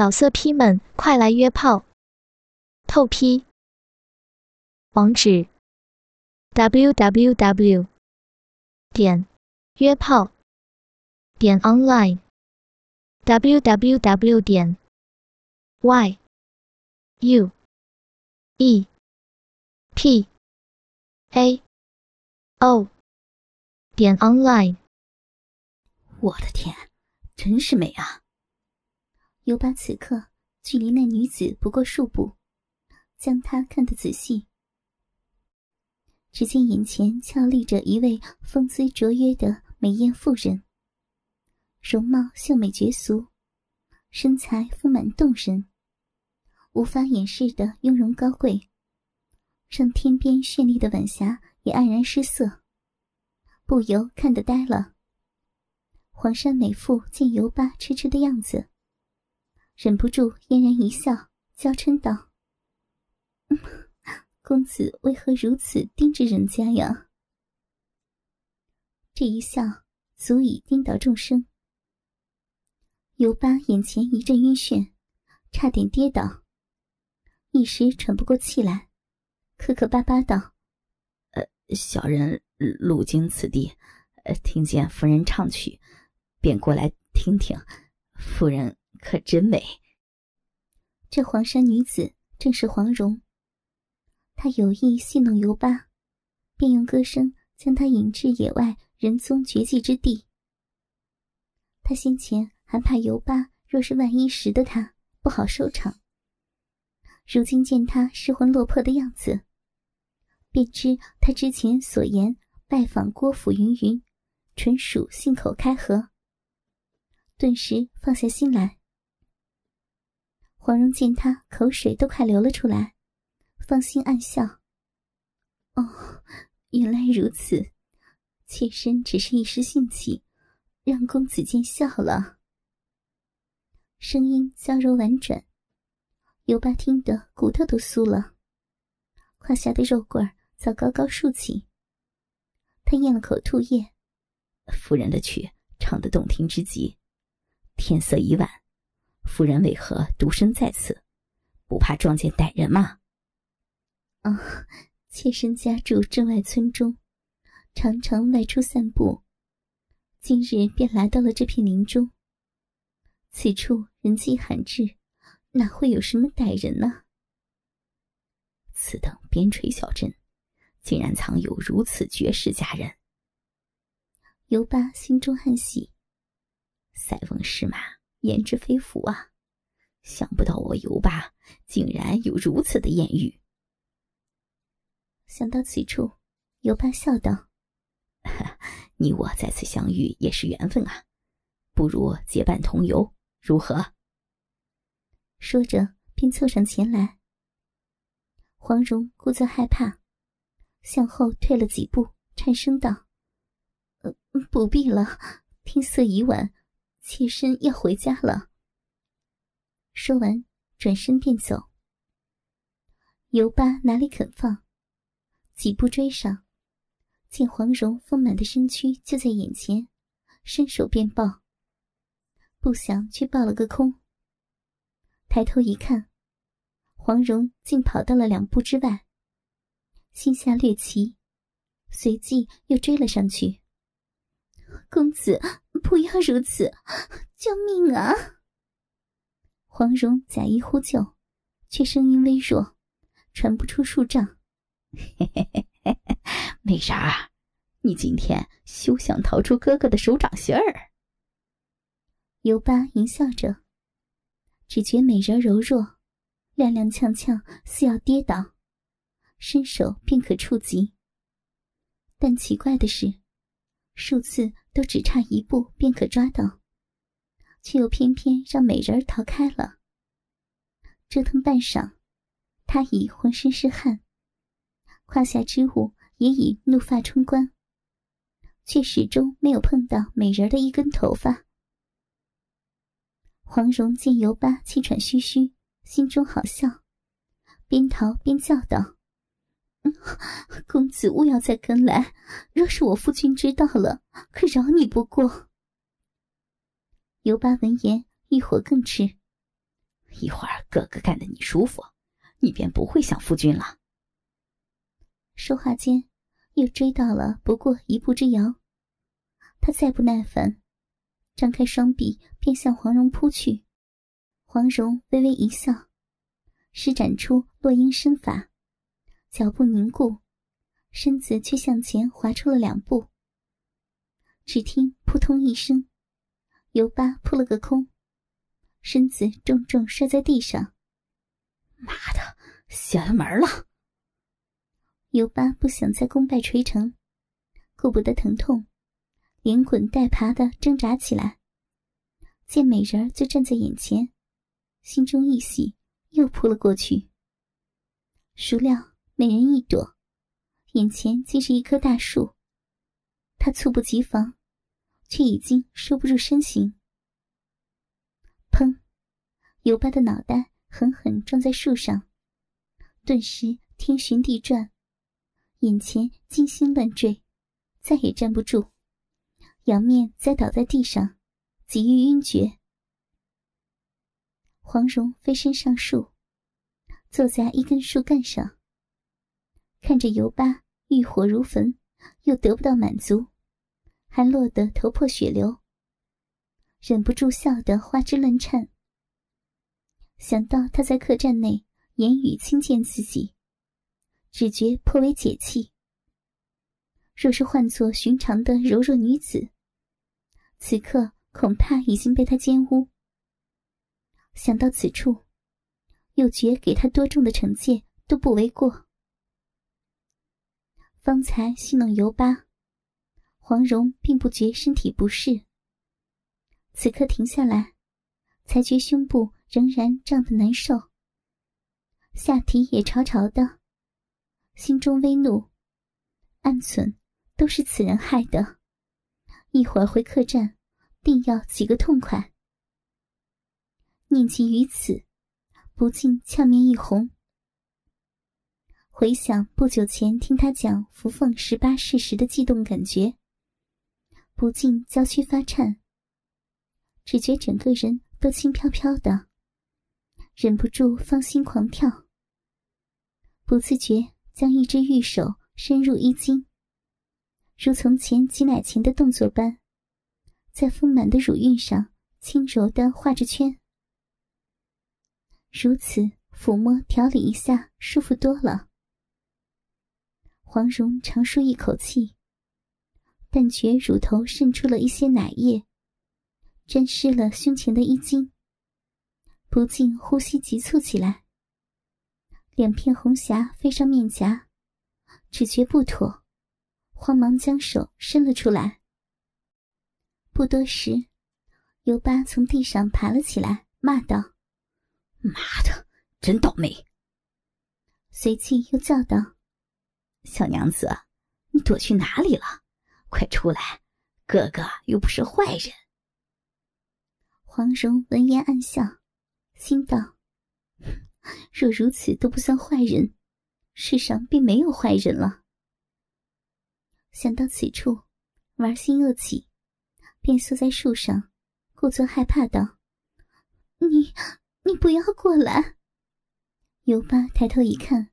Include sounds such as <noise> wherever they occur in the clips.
老色批们，快来约炮！透批。网址：w w w 点约炮点 online w w w 点 y u e p a o 点 online。我的天，真是美啊！尤巴此刻距离那女子不过数步，将她看得仔细。只见眼前俏立着一位风姿卓约的美艳妇人，容貌秀美绝俗，身材丰满动人，无法掩饰的雍容高贵，让天边绚丽的晚霞也黯然失色，不由看得呆了。黄山美妇见尤巴痴痴的样子。忍不住嫣然一笑，娇嗔道：“公子为何如此盯着人家呀？”这一笑足以颠倒众生。尤巴眼前一阵晕眩，差点跌倒，一时喘不过气来，磕磕巴巴道：“呃，小人路经此地，呃，听见夫人唱曲，便过来听听。夫人。”可真美！这黄山女子正是黄蓉。她有意戏弄尤巴，便用歌声将他引至野外人踪绝迹之地。他先前还怕尤巴若是万一识得他，不好收场。如今见他失魂落魄的样子，便知他之前所言拜访郭府云云，纯属信口开河。顿时放下心来。黄蓉见他口水都快流了出来，芳心暗笑。哦，原来如此，妾身只是一时兴起，让公子见笑了。声音娇柔婉转，尤巴听得骨头都酥了，胯下的肉棍早高高竖起。他咽了口唾液，夫人的曲唱得动听之极，天色已晚。夫人为何独身在此？不怕撞见歹人吗？啊，妾身家住镇外村中，常常外出散步，今日便来到了这片林中。此处人迹罕至，哪会有什么歹人呢？此等边陲小镇，竟然藏有如此绝世佳人。尤巴心中暗喜，塞翁失马。言之非福啊！想不到我尤巴竟然有如此的艳遇。想到此处，尤巴笑道：“你我再次相遇也是缘分啊，不如结伴同游，如何？”说着，便凑上前来。黄蓉故作害怕，向后退了几步，颤声道：“呃，不必了，天色已晚。”妾身要回家了。说完，转身便走。尤巴哪里肯放，几步追上，见黄蓉丰满的身躯就在眼前，伸手便抱，不想却抱了个空。抬头一看，黄蓉竟跑到了两步之外，心下略奇，随即又追了上去。公子。不要如此！救命啊！黄蓉假意呼救，却声音微弱，传不出数丈。嘿嘿嘿嘿嘿，美人，你今天休想逃出哥哥的手掌心儿。尤巴淫笑着，只觉美人柔弱，踉踉跄跄，似要跌倒，伸手便可触及。但奇怪的是。数次都只差一步便可抓到，却又偏偏让美人儿逃开了。折腾半晌，他已浑身是汗，胯下之物也已怒发冲冠，却始终没有碰到美人儿的一根头发。黄蓉见尤巴气喘吁吁，心中好笑，边逃边叫道。<laughs> 公子勿要再跟来，若是我夫君知道了，可饶你不过。尤巴闻言，欲火更炽，一会儿哥哥干得你舒服，你便不会想夫君了。说话间，又追到了不过一步之遥。他再不耐烦，张开双臂便向黄蓉扑去。黄蓉微微一笑，施展出落英身法，脚步凝固，身子却向前滑出了两步。只听扑通一声，尤巴扑了个空，身子重重摔在地上。妈的，邪了门了！尤巴不想再功败垂成，顾不得疼痛，连滚带爬的挣扎起来。见美人就站在眼前，心中一喜，又扑了过去。孰料美人一朵，眼前竟是一棵大树。他猝不及防，却已经收不住身形。砰！尤巴的脑袋狠狠撞在树上，顿时天旋地转。眼前金星乱坠，再也站不住，仰面栽倒在地上，几欲晕厥。黄蓉飞身上树，坐在一根树干上，看着尤巴欲火如焚，又得不到满足，还落得头破血流，忍不住笑得花枝乱颤。想到他在客栈内言语轻贱自己。只觉颇为解气。若是换作寻常的柔弱女子，此刻恐怕已经被他奸污。想到此处，又觉给他多重的惩戒都不为过。方才戏弄尤巴，黄蓉并不觉身体不适。此刻停下来，才觉胸部仍然胀得难受，下体也潮潮的。心中微怒，暗忖都是此人害的。一会儿回客栈，定要几个痛快。念及于此，不禁俏面一红。回想不久前听他讲扶凤十八事时的悸动感觉，不禁娇躯发颤，只觉整个人都轻飘飘的，忍不住芳心狂跳，不自觉。将一只玉手伸入衣襟，如从前挤奶前的动作般，在丰满的乳晕上轻柔的画着圈。如此抚摸调理一下，舒服多了。黄蓉长舒一口气，但觉乳头渗出了一些奶液，沾湿了胸前的衣襟，不禁呼吸急促起来。两片红霞飞上面颊，只觉不妥，慌忙将手伸了出来。不多时，尤巴从地上爬了起来，骂道：“妈的，真倒霉！”随即又叫道：“小娘子，你躲去哪里了？快出来，哥哥又不是坏人。”黄蓉闻言暗笑，心道。若如此都不算坏人，世上便没有坏人了。想到此处，玩心又起，便缩在树上，故作害怕道：“你，你不要过来。”尤巴抬头一看，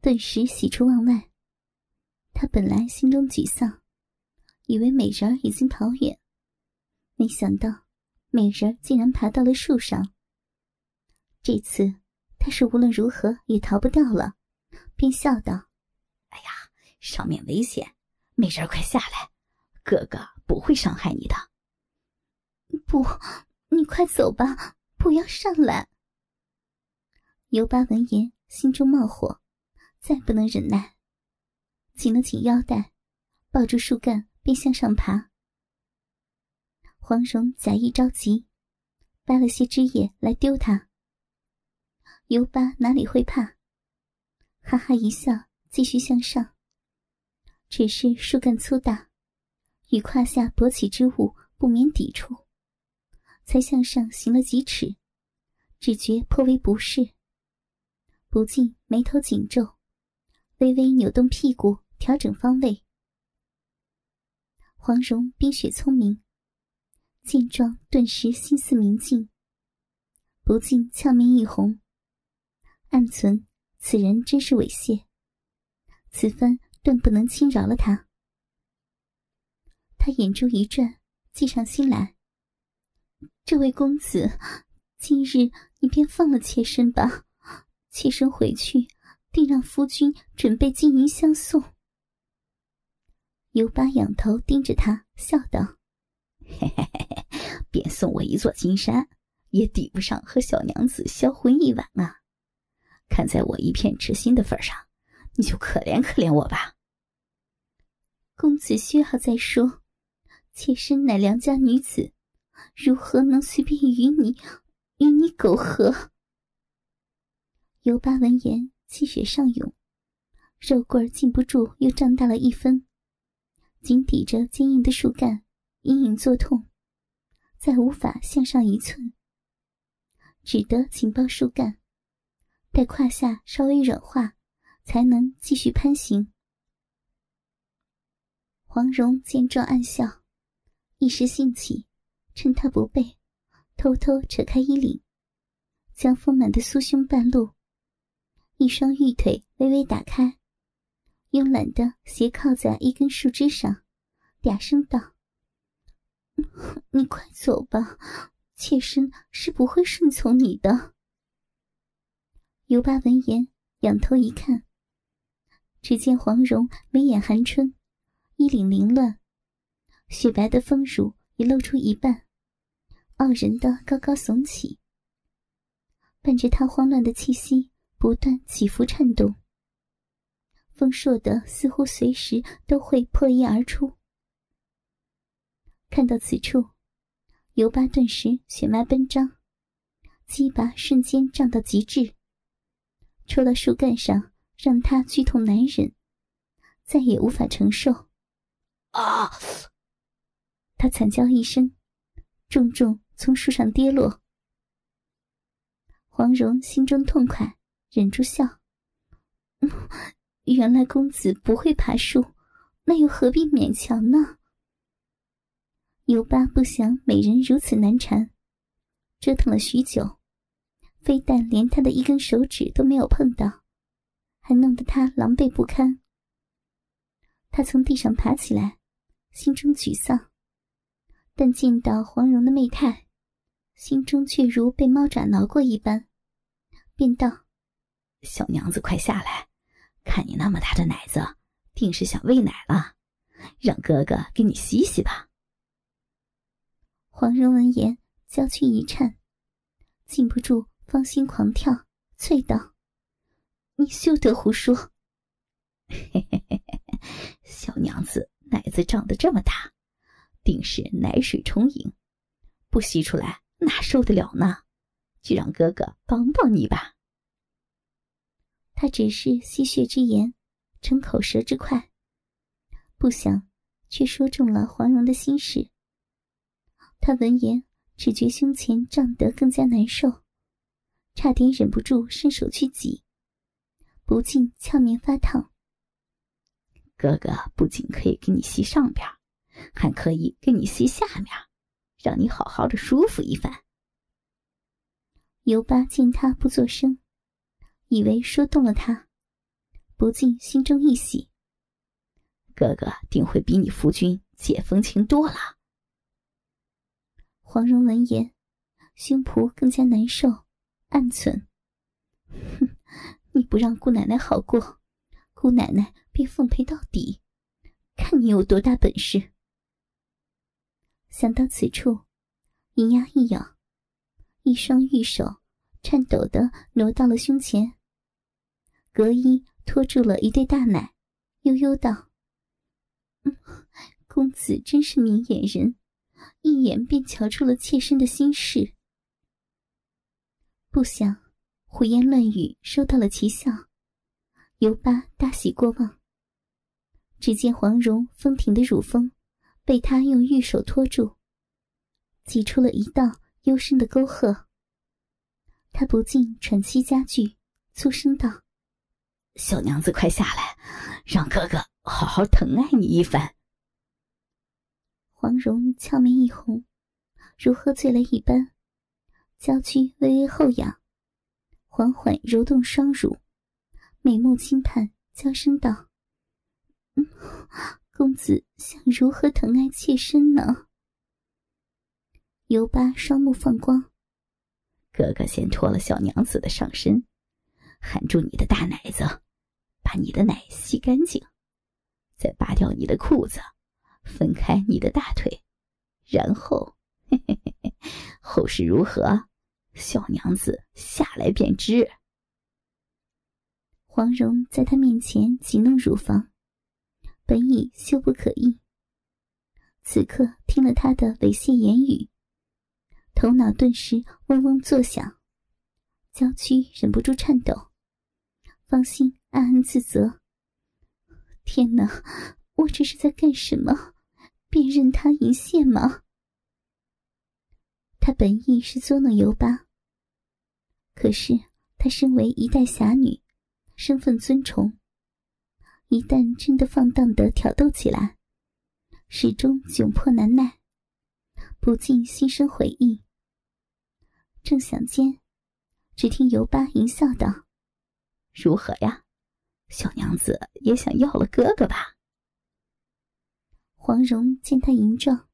顿时喜出望外。他本来心中沮丧，以为美人已经跑远，没想到美人竟然爬到了树上。这次。他是无论如何也逃不掉了，便笑道：“哎呀，上面危险，美人快下来，哥哥不会伤害你的。”“不，你快走吧，不要上来。”尤巴闻言，心中冒火，再不能忍耐，紧了紧腰带，抱住树干便向上爬。黄蓉假意着急，掰了些枝叶来丢他。尤巴哪里会怕？哈哈一笑，继续向上。只是树干粗大，与胯下勃起之物不免抵触，才向上行了几尺，只觉颇为不适，不禁眉头紧皱，微微扭动屁股，调整方位。黄蓉冰雪聪明，见状顿时心思明镜，不禁俏面一红，暗存此人真是猥亵，此番断不能轻饶了他。他眼珠一转，计上心来。这位公子，今日你便放了妾身吧，妾身回去定让夫君准备金银相送。尤巴仰头盯着他，笑道：“嘿嘿嘿嘿，便送我一座金山，也抵不上和小娘子销魂一晚啊！看在我一片痴心的份上，你就可怜可怜我吧。”公子歇好再说，妾身乃良家女子，如何能随便与你与你苟合？尤巴闻言，气血上涌，肉棍禁不住又胀大了一分。紧抵着坚硬的树干，隐隐作痛，再无法向上一寸，只得紧抱树干，待胯下稍微软化，才能继续攀行。黄蓉见状暗笑，一时兴起，趁他不备，偷偷扯开衣领，将丰满的酥胸半露，一双玉腿微微打开。慵懒的斜靠在一根树枝上，嗲声道：“你快走吧，妾身是不会顺从你的。”尤巴闻言，仰头一看，只见黄蓉眉眼含春，衣领凌乱，雪白的丰乳已露出一半，傲人的高高耸起，伴着她慌乱的气息不断起伏颤动。丰硕的，似乎随时都会破衣而出。看到此处，尤巴顿时血脉奔张，鸡巴瞬间胀到极致，戳到树干上，让他剧痛难忍，再也无法承受。啊！他惨叫一声，重重从树上跌落。黄蓉心中痛快，忍住笑。原来公子不会爬树，那又何必勉强呢？尤巴不想美人如此难缠，折腾了许久，非但连他的一根手指都没有碰到，还弄得他狼狈不堪。他从地上爬起来，心中沮丧，但见到黄蓉的媚态，心中却如被猫爪挠过一般，便道：“小娘子，快下来。”看你那么大的奶子，定是想喂奶了，让哥哥给你洗洗吧。黄蓉闻言，娇躯一颤，禁不住芳心狂跳，啐道：“你休得胡说！嘿嘿嘿嘿，小娘子奶子长得这么大，定是奶水充盈，不吸出来哪受得了呢？就让哥哥帮帮你吧。”他只是吸血之言，逞口舌之快，不想却说中了黄蓉的心事。他闻言，只觉胸前胀得更加难受，差点忍不住伸手去挤，不禁俏面发烫。哥哥不仅可以给你吸上边，还可以给你吸下面，让你好好的舒服一番。尤巴见他不作声。以为说动了他，不禁心中一喜。哥哥定会比你夫君解风情多了。黄蓉闻言，胸脯更加难受，暗忖：“哼，你不让姑奶奶好过，姑奶奶便奉陪到底，看你有多大本事。”想到此处，银牙一咬，一双玉手颤抖的挪到了胸前。隔衣托住了一对大奶，悠悠道：“公子真是明眼人，一眼便瞧出了妾身的心事。不想胡言乱语收到了奇效，尤巴大喜过望。只见黄蓉丰挺的乳峰被他用玉手托住，挤出了一道幽深的沟壑。他不禁喘息加剧，粗声道。小娘子，快下来，让哥哥好好疼爱你一番。黄蓉俏面一红，如喝醉了一般，娇躯微微后仰，缓缓揉动双乳，美目轻盼，娇声道：“公子想如何疼爱妾身呢？”尤巴双目放光，哥哥先脱了小娘子的上身，含住你的大奶子，把你的奶吸干净，再拔掉你的裤子，分开你的大腿，然后，嘿嘿嘿嘿，后事如何，小娘子下来便知。黄蓉在他面前挤弄乳房，本已羞不可抑，此刻听了他的猥亵言语。头脑顿时嗡嗡作响，娇躯忍不住颤抖，芳心暗暗自责：“天哪，我这是在干什么？便任他淫亵吗？”他本意是捉弄尤巴，可是他身为一代侠女，身份尊崇，一旦真的放荡的挑逗起来，始终窘迫难耐，不禁心生悔意。正想间，只听尤巴淫笑道：“如何呀，小娘子也想要了哥哥吧？”黄蓉见他淫状，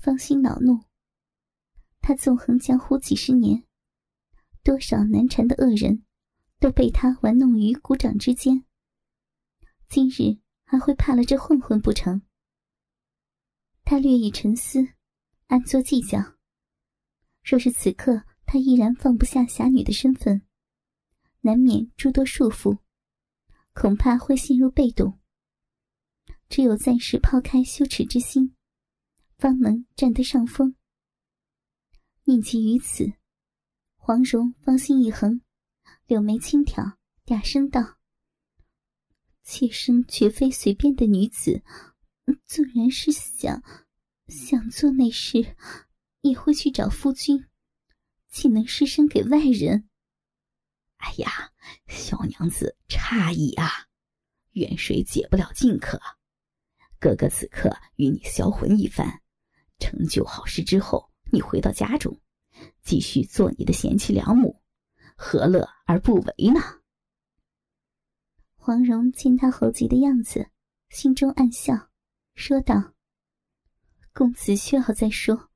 芳心恼怒。他纵横江湖几十年，多少难缠的恶人，都被他玩弄于股掌之间。今日还会怕了这混混不成？他略一沉思，暗作计较。若是此刻，他依然放不下侠女的身份，难免诸多束缚，恐怕会陷入被动。只有暂时抛开羞耻之心，方能占得上风。念及于此，黄蓉芳心一横，柳眉轻挑，嗲声道：“妾身绝非随便的女子，纵然是想想做那事，也会去找夫君。”岂能失身给外人？哎呀，小娘子诧异啊！远水解不了近渴，哥哥此刻与你销魂一番，成就好事之后，你回到家中，继续做你的贤妻良母，何乐而不为呢？黄蓉见他猴急的样子，心中暗笑，说道：“公子需要再说，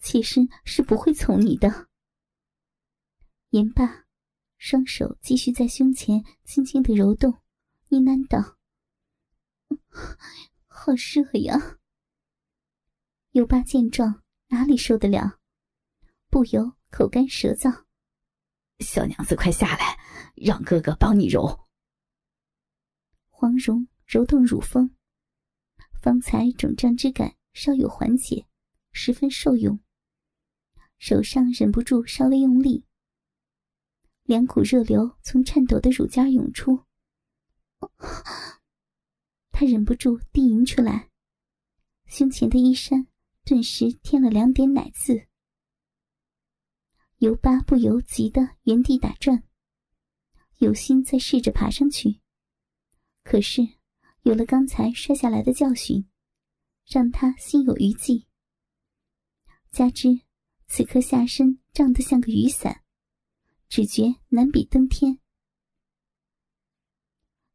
妾身是不会从你的。”言罢，双手继续在胸前轻轻的揉动，呢喃道：“好热呀！”尤巴见状，哪里受得了，不由口干舌燥。小娘子，快下来，让哥哥帮你揉。黄蓉揉动乳峰，方才肿胀之感稍有缓解，十分受用。手上忍不住稍微用力。两股热流从颤抖的乳尖涌出，他忍不住低吟出来，胸前的衣衫顿时添了两点奶渍。尤巴不由急得原地打转，有心再试着爬上去，可是有了刚才摔下来的教训，让他心有余悸。加之此刻下身胀得像个雨伞。只觉难比登天。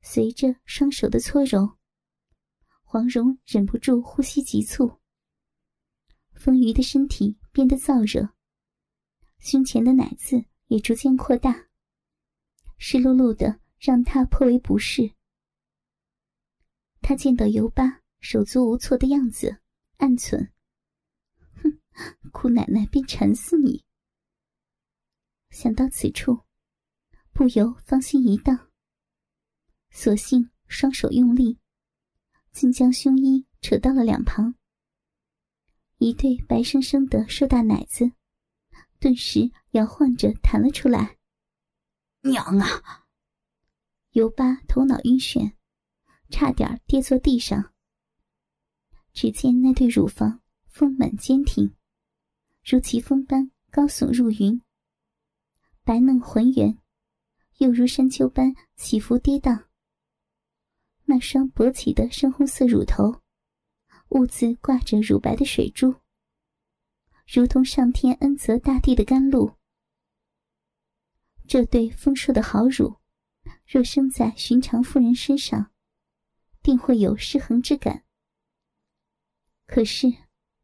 随着双手的搓揉，黄蓉忍不住呼吸急促。丰腴的身体变得燥热，胸前的奶子也逐渐扩大，湿漉漉的，让她颇为不适。他见到尤巴手足无措的样子，暗忖：“哼，姑奶奶便馋死你。”想到此处，不由芳心一荡，索性双手用力，竟将胸衣扯到了两旁。一对白生生的硕大奶子，顿时摇晃着弹了出来。娘啊！尤巴头脑晕眩，差点跌坐地上。只见那对乳房丰满坚挺，如奇峰般高耸入云。白嫩浑圆，又如山丘般起伏跌宕。那双勃起的深红色乳头，兀自挂着乳白的水珠，如同上天恩泽大地的甘露，这对丰硕的好乳，若生在寻常妇人身上，定会有失衡之感。可是，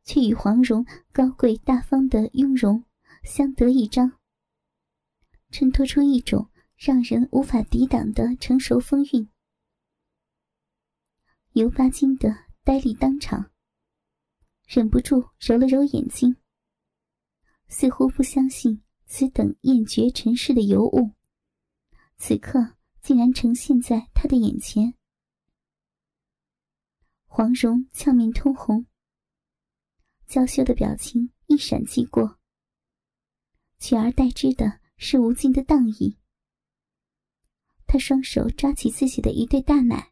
却与黄蓉高贵大方的雍容相得益彰，衬托出一种让人无法抵挡的成熟风韵。尤巴金的呆立当场，忍不住揉了揉眼睛，似乎不相信此等艳绝尘世的尤物，此刻竟然呈现在他的眼前。黄蓉俏面通红，娇羞的表情一闪即过，取而代之的是无尽的荡意。他双手抓起自己的一对大奶。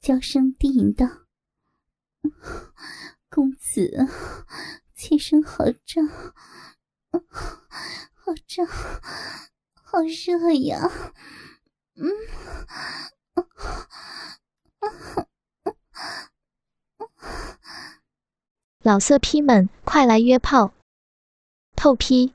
娇声低吟道：“ <laughs> 公子，妾身好胀，<laughs> 好胀，好热呀！”嗯，老色批们，快来约炮！透批。